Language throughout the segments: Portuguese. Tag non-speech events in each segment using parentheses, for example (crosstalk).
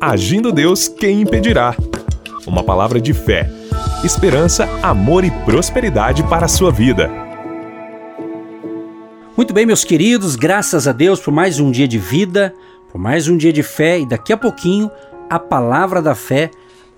Agindo Deus, quem impedirá? Uma palavra de fé, esperança, amor e prosperidade para a sua vida. Muito bem, meus queridos, graças a Deus por mais um dia de vida, por mais um dia de fé e daqui a pouquinho a palavra da fé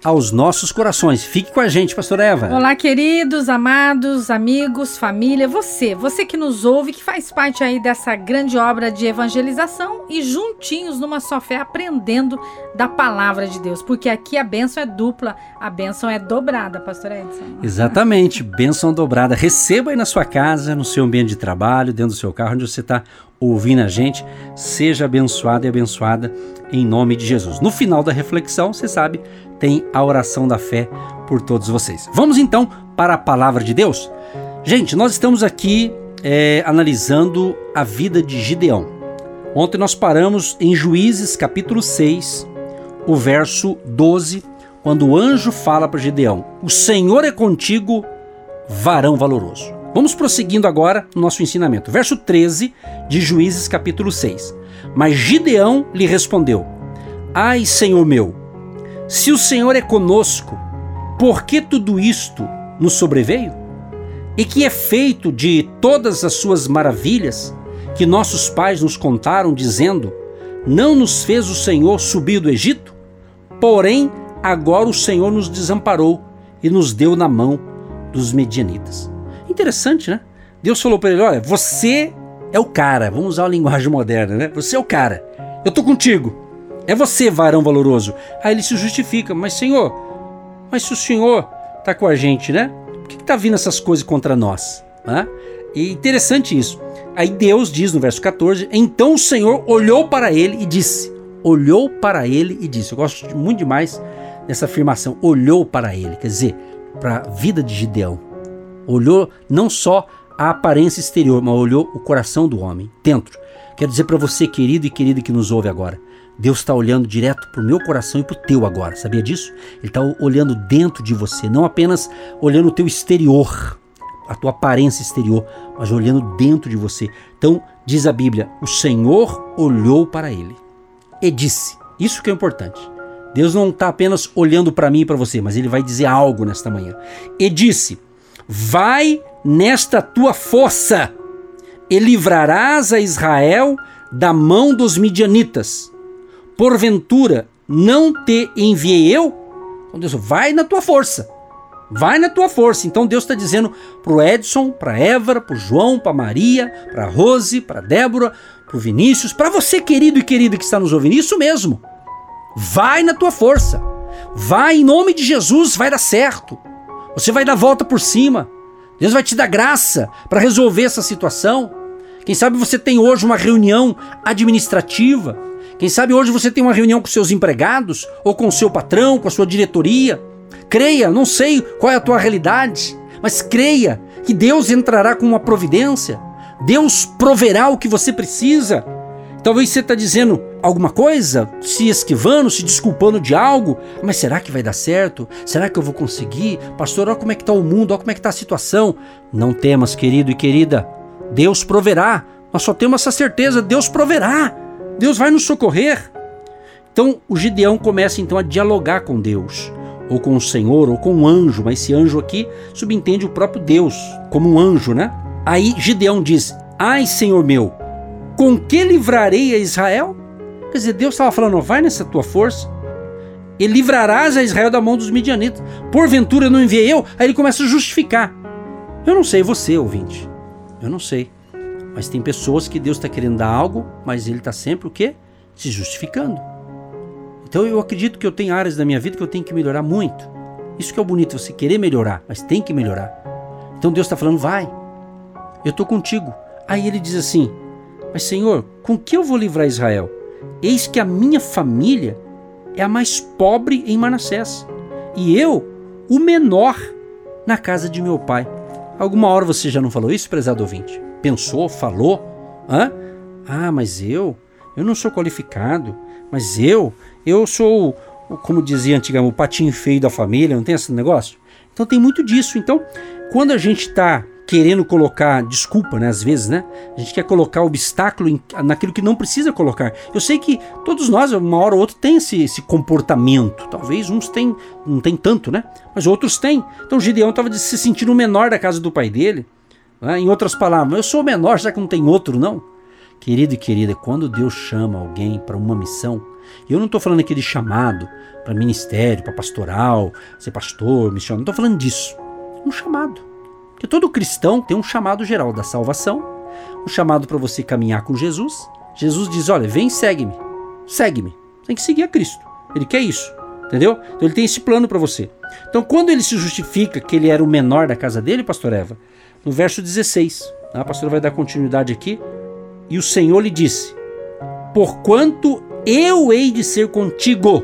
aos nossos corações. Fique com a gente, pastora Eva. Olá, queridos, amados, amigos, família, você, você que nos ouve, que faz parte aí dessa grande obra de evangelização e juntinhos numa só fé aprendendo da palavra de Deus, porque aqui a bênção é dupla, a bênção é dobrada, pastor Edson. Exatamente, bênção dobrada. Receba aí na sua casa, no seu ambiente de trabalho, dentro do seu carro, onde você está ouvindo a gente, seja abençoado e abençoada em nome de Jesus. No final da reflexão, você sabe, tem a oração da fé por todos vocês. Vamos então para a palavra de Deus? Gente, nós estamos aqui é, analisando a vida de Gideão. Ontem nós paramos em Juízes capítulo 6, o verso 12, quando o anjo fala para Gideão: O Senhor é contigo, varão valoroso. Vamos prosseguindo agora no nosso ensinamento. Verso 13 de Juízes capítulo 6. Mas Gideão lhe respondeu: Ai, Senhor meu, se o Senhor é conosco, por que tudo isto nos sobreveio? E que é feito de todas as suas maravilhas que nossos pais nos contaram, dizendo: Não nos fez o Senhor subir do Egito? Porém, agora o Senhor nos desamparou e nos deu na mão dos medianitas. Interessante, né? Deus falou para ele: olha, você é o cara. Vamos usar a linguagem moderna, né? Você é o cara. Eu tô contigo. É você, varão valoroso. Aí ele se justifica: mas Senhor, mas se o Senhor tá com a gente, né? Por que, que tá vindo essas coisas contra nós? Né? E interessante isso. Aí Deus diz no verso 14: Então o Senhor olhou para ele e disse: Olhou para ele e disse. Eu gosto muito demais dessa afirmação: olhou para ele. Quer dizer, para a vida de Gideão Olhou não só a aparência exterior, mas olhou o coração do homem, dentro. Quero dizer para você, querido e querida que nos ouve agora, Deus está olhando direto para o meu coração e para o teu agora, sabia disso? Ele está olhando dentro de você, não apenas olhando o teu exterior, a tua aparência exterior, mas olhando dentro de você. Então, diz a Bíblia: o Senhor olhou para ele e disse: Isso que é importante. Deus não está apenas olhando para mim e para você, mas ele vai dizer algo nesta manhã. E disse: Vai nesta tua força e livrarás a Israel da mão dos midianitas. Porventura, não te enviei eu? Então Deus, vai na tua força. Vai na tua força. Então Deus está dizendo para o Edson, para Évora, para o João, para Maria, para Rose, para Débora, para o Vinícius, para você, querido e querida que está nos ouvindo. Isso mesmo. Vai na tua força. Vai em nome de Jesus, vai dar certo. Você vai dar volta por cima. Deus vai te dar graça para resolver essa situação. Quem sabe você tem hoje uma reunião administrativa. Quem sabe hoje você tem uma reunião com seus empregados, ou com seu patrão, com a sua diretoria. Creia, não sei qual é a tua realidade, mas creia que Deus entrará com uma providência. Deus proverá o que você precisa. Talvez você está dizendo alguma coisa, se esquivando, se desculpando de algo, mas será que vai dar certo? Será que eu vou conseguir? Pastor, olha como é que está o mundo, olha como é que está a situação. Não temas, querido e querida, Deus proverá. Nós só temos essa certeza, Deus proverá. Deus vai nos socorrer. Então o Gideão começa então a dialogar com Deus, ou com o Senhor, ou com um anjo, mas esse anjo aqui subentende o próprio Deus, como um anjo, né? Aí Gideão diz: Ai, Senhor meu, com que livrarei a Israel? Quer dizer, Deus estava falando, vai nessa tua força e livrarás a Israel da mão dos midianitas. Porventura não enviei eu? Aí ele começa a justificar. Eu não sei você, ouvinte. Eu não sei. Mas tem pessoas que Deus está querendo dar algo, mas ele está sempre o quê? Se justificando. Então eu acredito que eu tenho áreas da minha vida que eu tenho que melhorar muito. Isso que é o bonito, você querer melhorar, mas tem que melhorar. Então Deus está falando, vai. Eu estou contigo. Aí ele diz assim: mas, Senhor, com que eu vou livrar Israel? Eis que a minha família é a mais pobre em Manassés, e eu, o menor, na casa de meu pai. Alguma hora você já não falou isso, prezado ouvinte? Pensou, falou? Hã? Ah, mas eu, eu não sou qualificado, mas eu, eu sou, como dizia antigamente, o patinho feio da família, não tem esse negócio? Então tem muito disso. Então, quando a gente está querendo colocar desculpa, né? Às vezes, né? A gente quer colocar obstáculo em, naquilo que não precisa colocar. Eu sei que todos nós, uma hora ou outra, tem esse, esse comportamento. Talvez uns têm, não tem tanto, né? Mas outros têm. Então Gideão estava se sentindo o menor da casa do pai dele. Né? Em outras palavras, eu sou menor, já que não tem outro, não. Querido e querida, quando Deus chama alguém para uma missão, eu não estou falando aqui de chamado para ministério, para pastoral, ser pastor, missionário, não estou falando disso. Um chamado. Porque todo cristão tem um chamado geral da salvação, um chamado para você caminhar com Jesus. Jesus diz: Olha, vem, segue-me. Segue-me. Tem que seguir a Cristo. Ele quer isso. Entendeu? Então ele tem esse plano para você. Então quando ele se justifica que ele era o menor da casa dele, pastor Eva, no verso 16, a pastora vai dar continuidade aqui. E o Senhor lhe disse: Porquanto eu hei de ser contigo,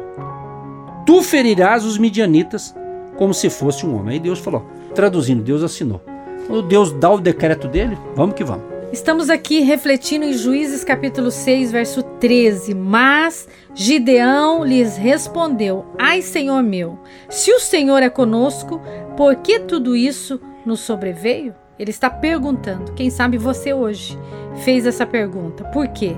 tu ferirás os midianitas como se fosse um homem. Aí Deus falou, traduzindo, Deus assinou. Quando Deus dá o decreto dele, vamos que vamos. Estamos aqui refletindo em Juízes capítulo 6, verso 13. Mas Gideão lhes respondeu: Ai, Senhor meu, se o Senhor é conosco, por que tudo isso nos sobreveio? Ele está perguntando. Quem sabe você hoje fez essa pergunta. Por quê?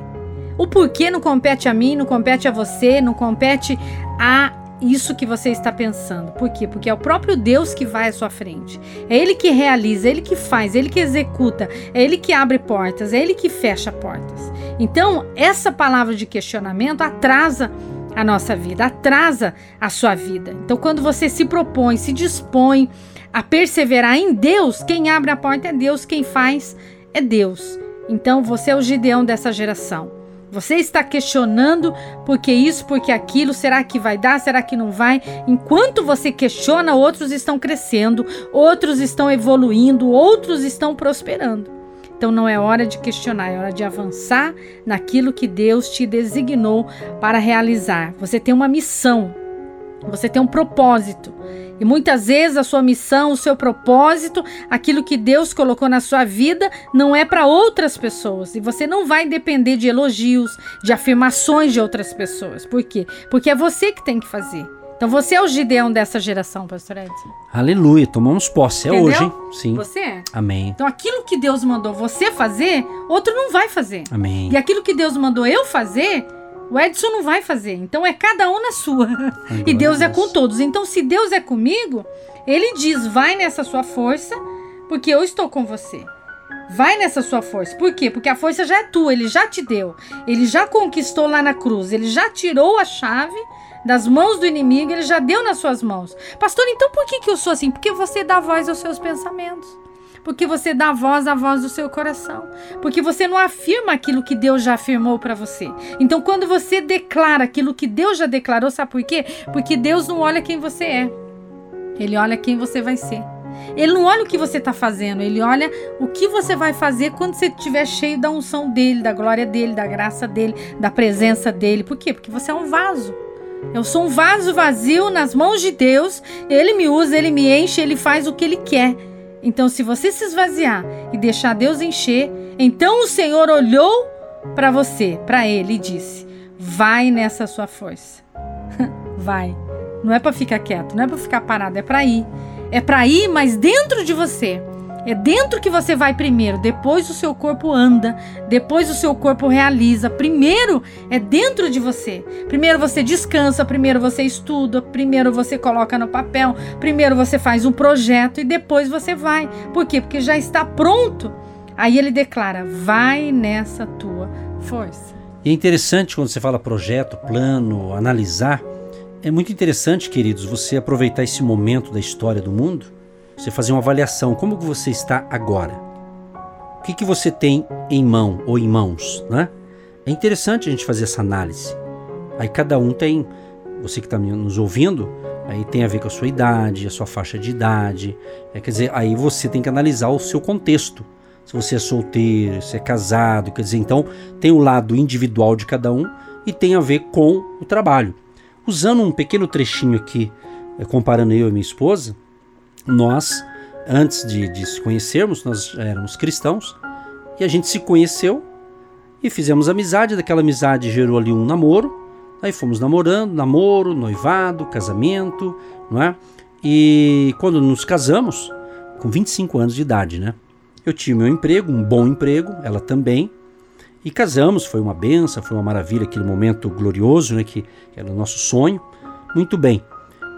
O porquê não compete a mim, não compete a você, não compete a isso que você está pensando. Por quê? Porque é o próprio Deus que vai à sua frente. É Ele que realiza, é Ele que faz, é Ele que executa, é Ele que abre portas, é Ele que fecha portas. Então, essa palavra de questionamento atrasa a nossa vida, atrasa a sua vida. Então, quando você se propõe, se dispõe a perseverar em Deus, quem abre a porta é Deus, quem faz é Deus. Então, você é o Gideão dessa geração. Você está questionando por que isso, por que aquilo, será que vai dar, será que não vai? Enquanto você questiona, outros estão crescendo, outros estão evoluindo, outros estão prosperando. Então não é hora de questionar, é hora de avançar naquilo que Deus te designou para realizar. Você tem uma missão, você tem um propósito. E muitas vezes a sua missão, o seu propósito, aquilo que Deus colocou na sua vida, não é para outras pessoas. E você não vai depender de elogios, de afirmações de outras pessoas. Por quê? Porque é você que tem que fazer. Então você é o Gideão dessa geração, pastor Edson. Aleluia, tomamos posse. É hoje, hein? Sim. Você é. Amém. Então aquilo que Deus mandou você fazer, outro não vai fazer. Amém. E aquilo que Deus mandou eu fazer, o Edson não vai fazer. Então é cada um na sua. e Deus é com todos. Então, se Deus é comigo, ele diz: vai nessa sua força, porque eu estou com você. Vai nessa sua força. Por quê? Porque a força já é tua, ele já te deu. Ele já conquistou lá na cruz. Ele já tirou a chave das mãos do inimigo, ele já deu nas suas mãos. Pastor, então por que, que eu sou assim? Porque você dá voz aos seus pensamentos porque você dá voz à voz do seu coração, porque você não afirma aquilo que Deus já afirmou para você. Então, quando você declara aquilo que Deus já declarou, sabe por quê? Porque Deus não olha quem você é, Ele olha quem você vai ser. Ele não olha o que você está fazendo, ele olha o que você vai fazer quando você estiver cheio da unção dele, da glória dele, da graça dele, da presença dele. Por quê? Porque você é um vaso. Eu sou um vaso vazio nas mãos de Deus. Ele me usa, ele me enche, ele faz o que ele quer. Então, se você se esvaziar e deixar Deus encher, então o Senhor olhou para você, para ele e disse: Vai nessa sua força. (laughs) Vai. Não é para ficar quieto, não é para ficar parado, é para ir. É para ir, mas dentro de você. É dentro que você vai primeiro, depois o seu corpo anda, depois o seu corpo realiza. Primeiro é dentro de você. Primeiro você descansa, primeiro você estuda, primeiro você coloca no papel, primeiro você faz um projeto e depois você vai. Por quê? Porque já está pronto. Aí ele declara: vai nessa tua força. E é interessante quando você fala projeto, plano, analisar. É muito interessante, queridos, você aproveitar esse momento da história do mundo você fazer uma avaliação, como que você está agora? O que, que você tem em mão ou em mãos, né? É interessante a gente fazer essa análise. Aí cada um tem, você que está nos ouvindo, aí tem a ver com a sua idade, a sua faixa de idade. É, quer dizer, aí você tem que analisar o seu contexto. Se você é solteiro, se é casado, quer dizer, então tem o lado individual de cada um e tem a ver com o trabalho. Usando um pequeno trechinho aqui, é, comparando eu e minha esposa, nós, antes de, de se conhecermos, nós éramos cristãos e a gente se conheceu e fizemos amizade. Daquela amizade gerou ali um namoro. Aí fomos namorando, namoro, noivado, casamento, não é? E quando nos casamos, com 25 anos de idade, né? eu tinha meu emprego, um bom emprego, ela também. E casamos, foi uma benção, foi uma maravilha, aquele momento glorioso, né, que era o nosso sonho. Muito bem.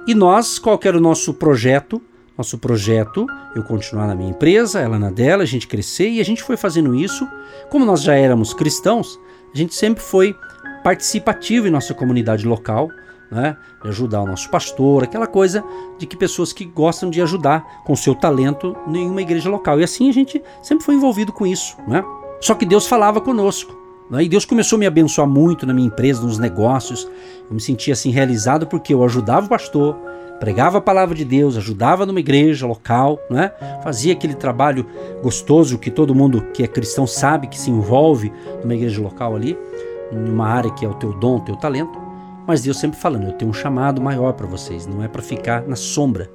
E nós, qual era o nosso projeto? Nosso projeto, eu continuar na minha empresa, ela na dela, a gente crescer e a gente foi fazendo isso. Como nós já éramos cristãos, a gente sempre foi participativo em nossa comunidade local, né? De ajudar o nosso pastor, aquela coisa de que pessoas que gostam de ajudar com seu talento em uma igreja local. E assim a gente sempre foi envolvido com isso, né? Só que Deus falava conosco. Né? E Deus começou a me abençoar muito na minha empresa, nos negócios. Eu me sentia assim realizado porque eu ajudava o pastor, pregava a palavra de Deus, ajudava numa igreja local, né? fazia aquele trabalho gostoso que todo mundo que é cristão sabe que se envolve numa igreja local ali, numa área que é o teu dom, o teu talento. Mas Deus sempre falando, eu tenho um chamado maior para vocês, não é para ficar na sombra.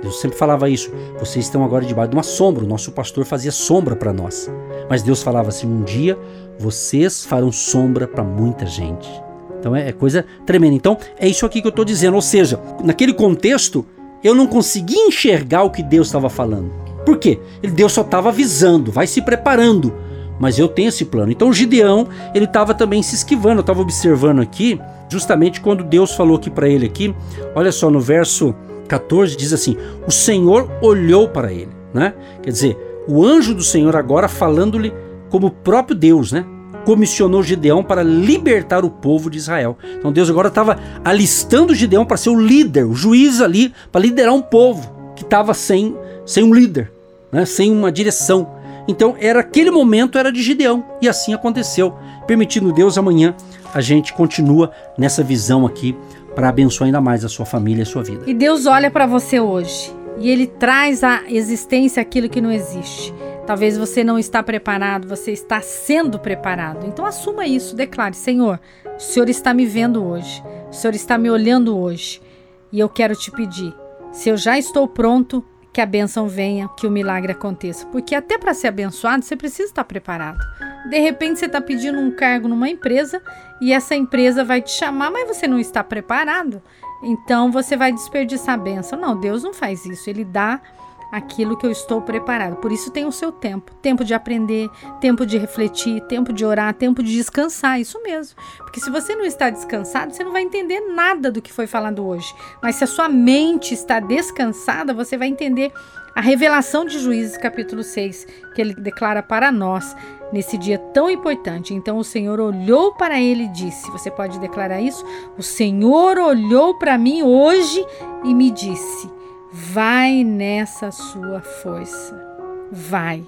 Deus sempre falava isso. Vocês estão agora debaixo de uma sombra. O nosso pastor fazia sombra para nós. Mas Deus falava assim: um dia vocês farão sombra para muita gente. Então é, é, coisa tremenda. Então é isso aqui que eu estou dizendo. Ou seja, naquele contexto, eu não conseguia enxergar o que Deus estava falando. Por quê? Deus só estava avisando, vai se preparando. Mas eu tenho esse plano. Então Gideão, ele estava também se esquivando. Eu estava observando aqui, justamente quando Deus falou aqui para ele aqui. Olha só no verso 14 diz assim: "O Senhor olhou para ele", né? Quer dizer, o anjo do Senhor agora falando-lhe como o próprio Deus, né? Comissionou Gideão para libertar o povo de Israel. Então Deus agora estava alistando Gideão para ser o líder, o juiz ali, para liderar um povo que estava sem, sem um líder, né? sem uma direção. Então era aquele momento era de Gideão e assim aconteceu. Permitindo Deus, amanhã a gente continua nessa visão aqui para abençoar ainda mais a sua família e a sua vida. E Deus olha para você hoje e ele traz à existência aquilo que não existe. Talvez você não está preparado, você está sendo preparado. Então assuma isso, declare: Senhor, o Senhor está me vendo hoje, o Senhor está me olhando hoje, e eu quero te pedir, se eu já estou pronto, que a bênção venha, que o milagre aconteça. Porque até para ser abençoado, você precisa estar preparado. De repente, você está pedindo um cargo numa empresa e essa empresa vai te chamar, mas você não está preparado. Então, você vai desperdiçar a bênção. Não, Deus não faz isso. Ele dá aquilo que eu estou preparado. Por isso tem o seu tempo, tempo de aprender, tempo de refletir, tempo de orar, tempo de descansar, isso mesmo. Porque se você não está descansado, você não vai entender nada do que foi falado hoje. Mas se a sua mente está descansada, você vai entender a revelação de Juízes capítulo 6, que ele declara para nós nesse dia tão importante. Então o Senhor olhou para ele e disse: Você pode declarar isso? O Senhor olhou para mim hoje e me disse: Vai nessa sua força. Vai.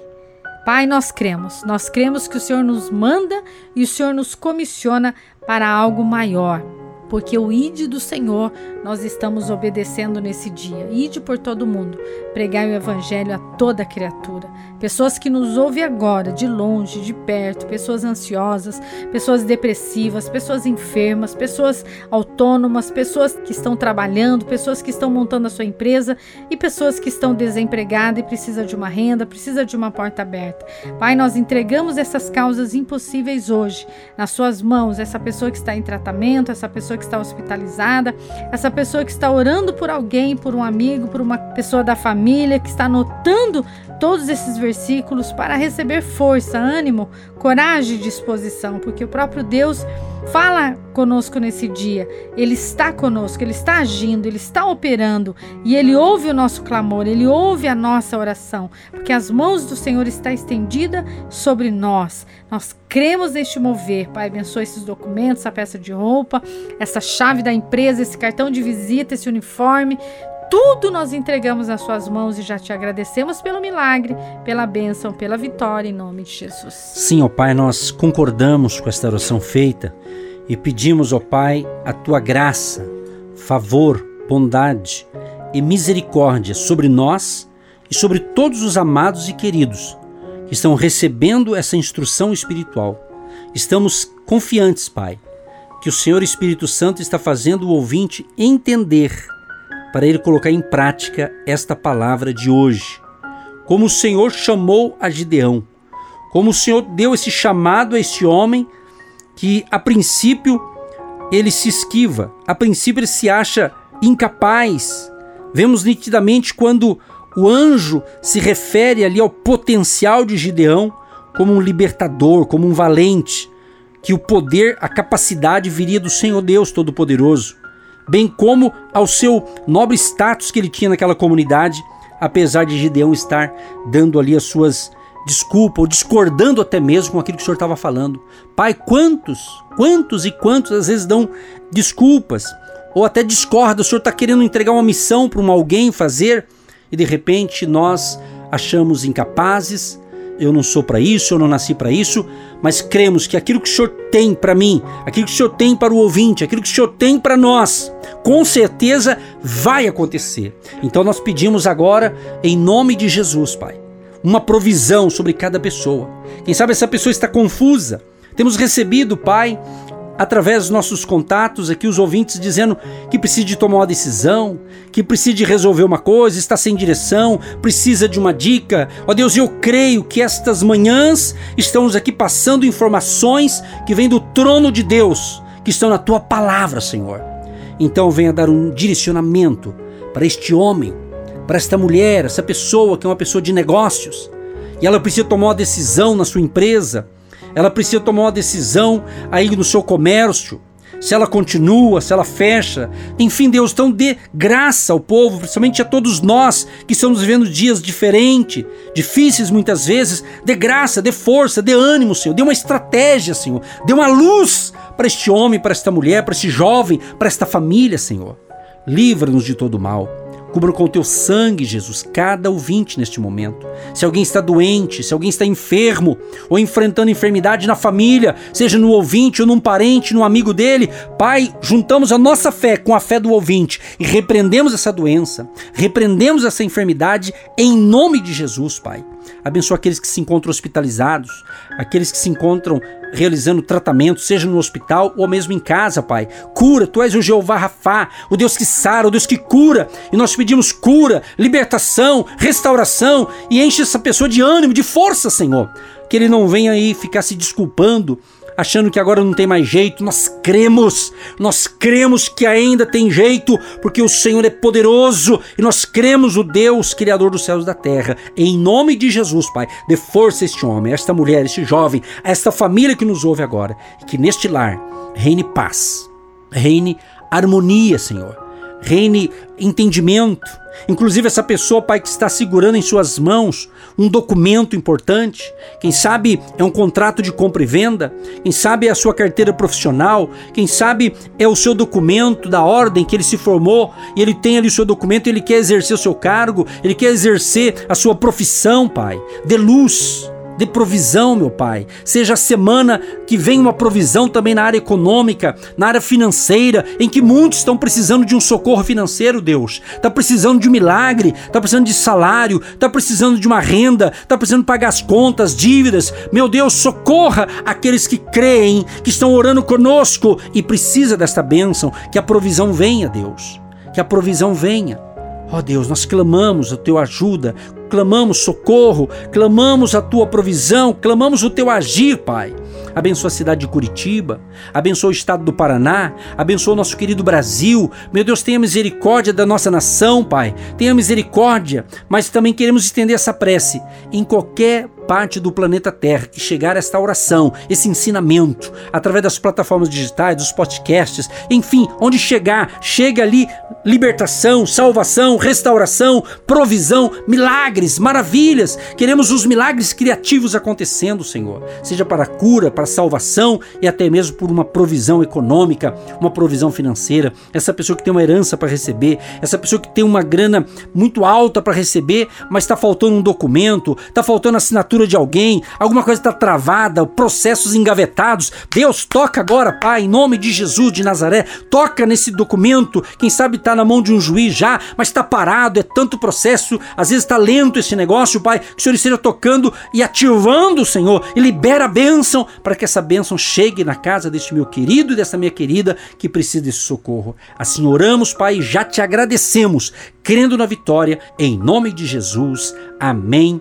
Pai, nós cremos. Nós cremos que o Senhor nos manda e o Senhor nos comissiona para algo maior porque o ide do Senhor nós estamos obedecendo nesse dia. Ide por todo mundo, pregar o evangelho a toda criatura. Pessoas que nos ouvem agora, de longe, de perto, pessoas ansiosas, pessoas depressivas, pessoas enfermas, pessoas autônomas, pessoas que estão trabalhando, pessoas que estão montando a sua empresa e pessoas que estão desempregadas e precisam de uma renda, precisam de uma porta aberta. Pai, nós entregamos essas causas impossíveis hoje nas suas mãos, essa pessoa que está em tratamento, essa pessoa que está hospitalizada, essa pessoa que está orando por alguém, por um amigo, por uma pessoa da família, que está anotando todos esses versículos para receber força, ânimo, coragem e disposição, porque o próprio Deus fala conosco nesse dia. Ele está conosco, ele está agindo, ele está operando e ele ouve o nosso clamor, ele ouve a nossa oração, porque as mãos do Senhor estão estendidas sobre nós. Nós cremos neste mover. Pai, abençoe esses documentos, essa peça de roupa, essa chave da empresa, esse cartão de visita, esse uniforme, tudo nós entregamos nas suas mãos e já te agradecemos pelo milagre, pela bênção, pela vitória em nome de Jesus. Sim, ó Pai, nós concordamos com esta oração feita e pedimos, ó Pai, a tua graça, favor, bondade e misericórdia sobre nós e sobre todos os amados e queridos que estão recebendo essa instrução espiritual. Estamos confiantes, Pai, que o Senhor Espírito Santo está fazendo o ouvinte entender para ele colocar em prática esta palavra de hoje. Como o Senhor chamou a Gideão, como o Senhor deu esse chamado a esse homem que a princípio ele se esquiva, a princípio ele se acha incapaz. Vemos nitidamente quando o anjo se refere ali ao potencial de Gideão como um libertador, como um valente, que o poder, a capacidade viria do Senhor Deus Todo-Poderoso, bem como ao seu nobre status que ele tinha naquela comunidade, apesar de Gideão estar dando ali as suas desculpas, ou discordando até mesmo com aquilo que o Senhor estava falando. Pai, quantos, quantos e quantos às vezes dão desculpas, ou até discordam, o Senhor está querendo entregar uma missão para um alguém fazer, e de repente nós achamos incapazes, eu não sou para isso, eu não nasci para isso, mas cremos que aquilo que o Senhor tem para mim, aquilo que o Senhor tem para o ouvinte, aquilo que o Senhor tem para nós, com certeza vai acontecer. Então nós pedimos agora, em nome de Jesus, Pai, uma provisão sobre cada pessoa. Quem sabe essa pessoa está confusa. Temos recebido, Pai, através dos nossos contatos aqui, os ouvintes dizendo que precisa de tomar uma decisão, que precisa de resolver uma coisa, está sem direção, precisa de uma dica. Ó Deus, eu creio que estas manhãs estamos aqui passando informações que vêm do trono de Deus, que estão na tua palavra, Senhor. Então venha dar um direcionamento para este homem, para esta mulher, essa pessoa que é uma pessoa de negócios, e ela precisa tomar uma decisão na sua empresa ela precisa tomar uma decisão aí no seu comércio, se ela continua, se ela fecha. Enfim, Deus, então dê graça ao povo, principalmente a todos nós que estamos vivendo dias diferentes, difíceis muitas vezes. Dê graça, dê força, dê ânimo, Senhor. Dê uma estratégia, Senhor. Dê uma luz para este homem, para esta mulher, para este jovem, para esta família, Senhor. Livra-nos de todo mal. Cubra com o teu sangue, Jesus, cada ouvinte neste momento. Se alguém está doente, se alguém está enfermo ou enfrentando enfermidade na família, seja no ouvinte ou num parente, num amigo dele, Pai, juntamos a nossa fé com a fé do ouvinte e repreendemos essa doença, repreendemos essa enfermidade em nome de Jesus, Pai. Abençoa aqueles que se encontram hospitalizados, aqueles que se encontram realizando tratamento, seja no hospital ou mesmo em casa, Pai. Cura, Tu és o Jeová Rafá, o Deus que sara, o Deus que cura. E nós pedimos cura, libertação, restauração e enche essa pessoa de ânimo, de força, Senhor. Que ele não venha aí ficar se desculpando achando que agora não tem mais jeito. Nós cremos, nós cremos que ainda tem jeito, porque o Senhor é poderoso e nós cremos o Deus Criador dos céus e da terra. Em nome de Jesus, Pai, dê força a este homem, a esta mulher, a este jovem, a esta família que nos ouve agora, e que neste lar reine paz, reine harmonia, Senhor, reine entendimento Inclusive, essa pessoa, pai, que está segurando em suas mãos um documento importante, quem sabe é um contrato de compra e venda, quem sabe é a sua carteira profissional, quem sabe é o seu documento da ordem que ele se formou e ele tem ali o seu documento, ele quer exercer o seu cargo, ele quer exercer a sua profissão, pai. De luz de provisão, meu Pai. Seja a semana que vem uma provisão também na área econômica, na área financeira, em que muitos estão precisando de um socorro financeiro, Deus. Está precisando de um milagre, está precisando de salário, está precisando de uma renda, está precisando pagar as contas, dívidas. Meu Deus, socorra aqueles que creem, que estão orando conosco e precisa desta bênção, que a provisão venha, Deus. Que a provisão venha. Ó oh Deus, nós clamamos a teu ajuda, clamamos socorro, clamamos a tua provisão, clamamos o teu agir, Pai. Abençoa a cidade de Curitiba, abençoa o estado do Paraná, abençoa o nosso querido Brasil. Meu Deus, tenha misericórdia da nossa nação, Pai. Tenha misericórdia, mas também queremos estender essa prece em qualquer parte do planeta Terra que chegar esta oração, esse ensinamento, através das plataformas digitais, dos podcasts, enfim, onde chegar, chega ali libertação, salvação, restauração, provisão, milagres, maravilhas. Queremos os milagres criativos acontecendo, Senhor, seja para cura, para salvação e até mesmo por uma provisão econômica, uma provisão financeira. Essa pessoa que tem uma herança para receber, essa pessoa que tem uma grana muito alta para receber, mas está faltando um documento, está faltando de alguém, alguma coisa está travada, processos engavetados. Deus, toca agora, Pai, em nome de Jesus de Nazaré, toca nesse documento. Quem sabe está na mão de um juiz já, mas está parado, é tanto processo, às vezes está lento esse negócio, Pai. Que o Senhor esteja tocando e ativando, Senhor, e libera a bênção para que essa bênção chegue na casa deste meu querido e dessa minha querida que precisa desse socorro. Assim oramos, Pai, e já te agradecemos, crendo na vitória, em nome de Jesus. Amém